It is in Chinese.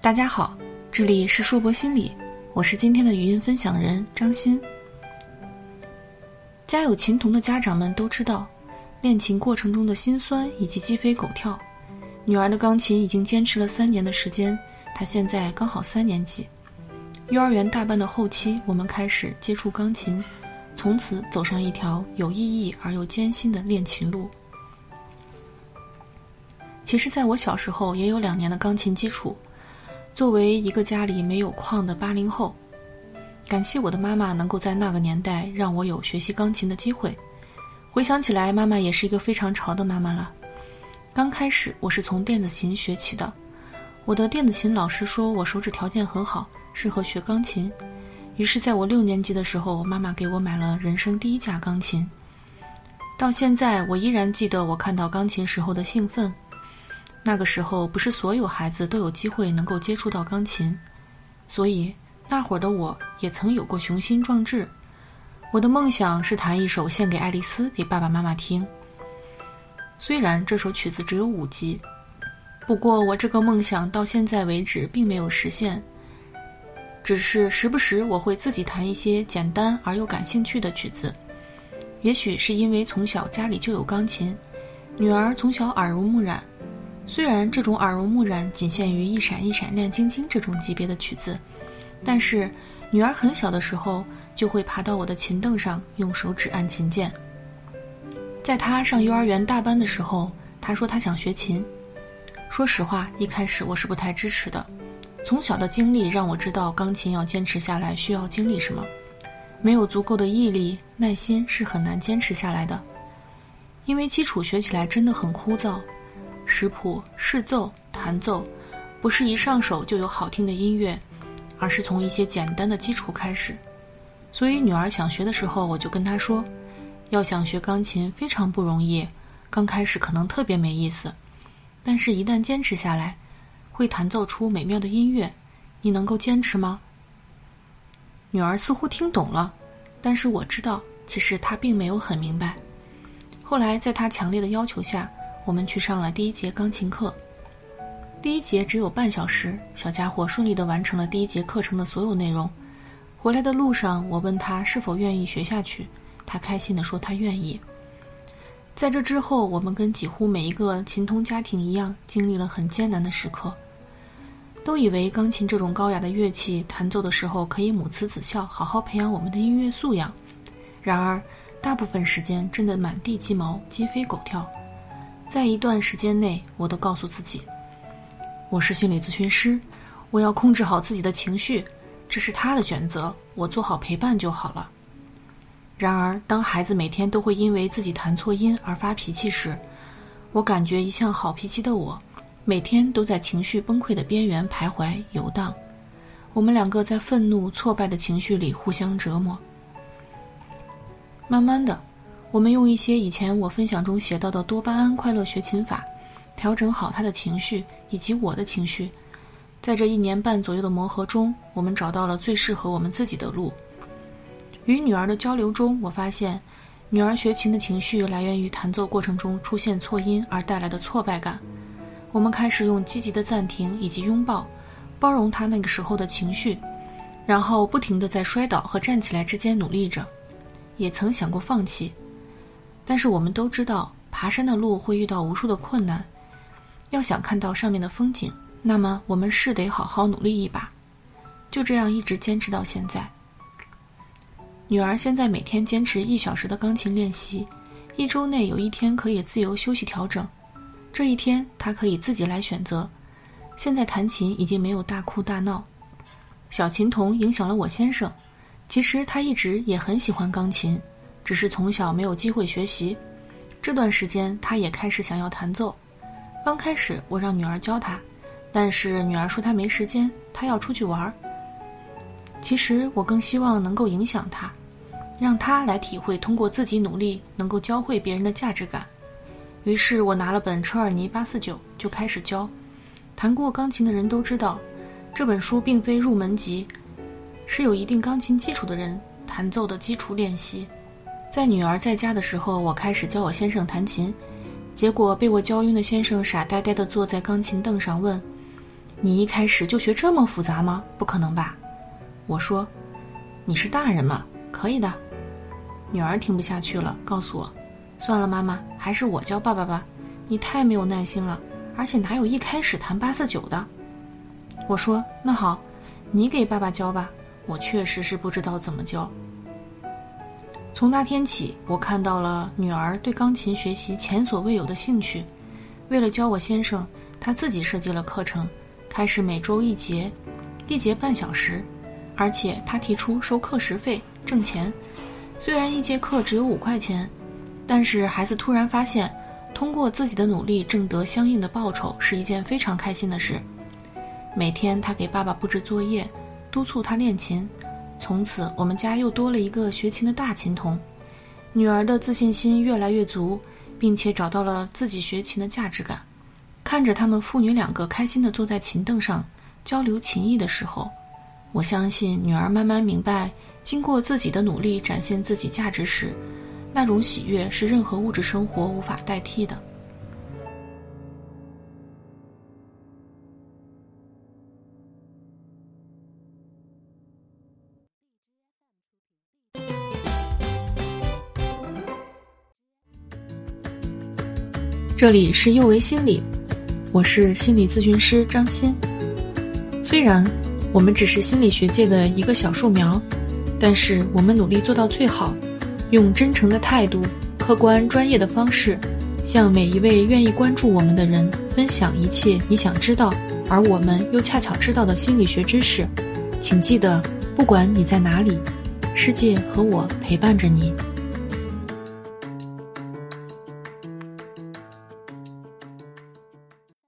大家好，这里是硕博心理，我是今天的语音分享人张欣。家有琴童的家长们都知道，练琴过程中的辛酸以及鸡飞狗跳。女儿的钢琴已经坚持了三年的时间，她现在刚好三年级。幼儿园大班的后期，我们开始接触钢琴，从此走上一条有意义而又艰辛的练琴路。其实，在我小时候也有两年的钢琴基础。作为一个家里没有矿的八零后，感谢我的妈妈能够在那个年代让我有学习钢琴的机会。回想起来，妈妈也是一个非常潮的妈妈了。刚开始我是从电子琴学起的，我的电子琴老师说我手指条件很好，适合学钢琴。于是，在我六年级的时候，妈妈给我买了人生第一架钢琴。到现在，我依然记得我看到钢琴时候的兴奋。那个时候，不是所有孩子都有机会能够接触到钢琴，所以那会儿的我也曾有过雄心壮志。我的梦想是弹一首献给爱丽丝给爸爸妈妈听。虽然这首曲子只有五级，不过我这个梦想到现在为止并没有实现。只是时不时我会自己弹一些简单而又感兴趣的曲子。也许是因为从小家里就有钢琴，女儿从小耳濡目染。虽然这种耳濡目染仅限于一闪一闪亮晶晶这种级别的曲子，但是女儿很小的时候就会爬到我的琴凳上，用手指按琴键。在她上幼儿园大班的时候，她说她想学琴。说实话，一开始我是不太支持的。从小的经历让我知道，钢琴要坚持下来需要经历什么。没有足够的毅力、耐心是很难坚持下来的，因为基础学起来真的很枯燥。识谱、试奏、弹奏，不是一上手就有好听的音乐，而是从一些简单的基础开始。所以女儿想学的时候，我就跟她说，要想学钢琴非常不容易，刚开始可能特别没意思，但是一旦坚持下来，会弹奏出美妙的音乐。你能够坚持吗？女儿似乎听懂了，但是我知道，其实她并没有很明白。后来在她强烈的要求下。我们去上了第一节钢琴课，第一节只有半小时，小家伙顺利地完成了第一节课程的所有内容。回来的路上，我问他是否愿意学下去，他开心地说他愿意。在这之后，我们跟几乎每一个琴童家庭一样，经历了很艰难的时刻，都以为钢琴这种高雅的乐器弹奏的时候可以母慈子孝，好好培养我们的音乐素养。然而，大部分时间真的满地鸡毛，鸡飞狗跳。在一段时间内，我都告诉自己，我是心理咨询师，我要控制好自己的情绪，这是他的选择，我做好陪伴就好了。然而，当孩子每天都会因为自己弹错音而发脾气时，我感觉一向好脾气的我，每天都在情绪崩溃的边缘徘徊游荡。我们两个在愤怒、挫败的情绪里互相折磨。慢慢的。我们用一些以前我分享中写到的多巴胺快乐学琴法，调整好他的情绪以及我的情绪。在这一年半左右的磨合中，我们找到了最适合我们自己的路。与女儿的交流中，我发现，女儿学琴的情绪来源于弹奏过程中出现错音而带来的挫败感。我们开始用积极的暂停以及拥抱，包容她那个时候的情绪，然后不停地在摔倒和站起来之间努力着，也曾想过放弃。但是我们都知道，爬山的路会遇到无数的困难。要想看到上面的风景，那么我们是得好好努力一把。就这样一直坚持到现在。女儿现在每天坚持一小时的钢琴练习，一周内有一天可以自由休息调整。这一天她可以自己来选择。现在弹琴已经没有大哭大闹。小琴童影响了我先生，其实他一直也很喜欢钢琴。只是从小没有机会学习，这段时间他也开始想要弹奏。刚开始我让女儿教他，但是女儿说她没时间，她要出去玩儿。其实我更希望能够影响他，让他来体会通过自己努力能够教会别人的价值感。于是我拿了本车尔尼八四九就开始教。弹过钢琴的人都知道，这本书并非入门级，是有一定钢琴基础的人弹奏的基础练习。在女儿在家的时候，我开始教我先生弹琴，结果被我教晕的先生傻呆呆地坐在钢琴凳上，问：“你一开始就学这么复杂吗？不可能吧？”我说：“你是大人嘛，可以的。”女儿听不下去了，告诉我：“算了，妈妈，还是我教爸爸吧。你太没有耐心了，而且哪有一开始弹八四九的？”我说：“那好，你给爸爸教吧。我确实是不知道怎么教。”从那天起，我看到了女儿对钢琴学习前所未有的兴趣。为了教我先生，她自己设计了课程，开始每周一节，一节半小时，而且她提出收课时费挣钱。虽然一节课只有五块钱，但是孩子突然发现，通过自己的努力挣得相应的报酬是一件非常开心的事。每天他给爸爸布置作业，督促他练琴。从此，我们家又多了一个学琴的大琴童，女儿的自信心越来越足，并且找到了自己学琴的价值感。看着他们父女两个开心地坐在琴凳上交流琴艺的时候，我相信女儿慢慢明白，经过自己的努力展现自己价值时，那种喜悦是任何物质生活无法代替的。这里是幼为心理，我是心理咨询师张欣。虽然我们只是心理学界的一个小树苗，但是我们努力做到最好，用真诚的态度、客观专业的方式，向每一位愿意关注我们的人分享一切你想知道，而我们又恰巧知道的心理学知识。请记得，不管你在哪里，世界和我陪伴着你。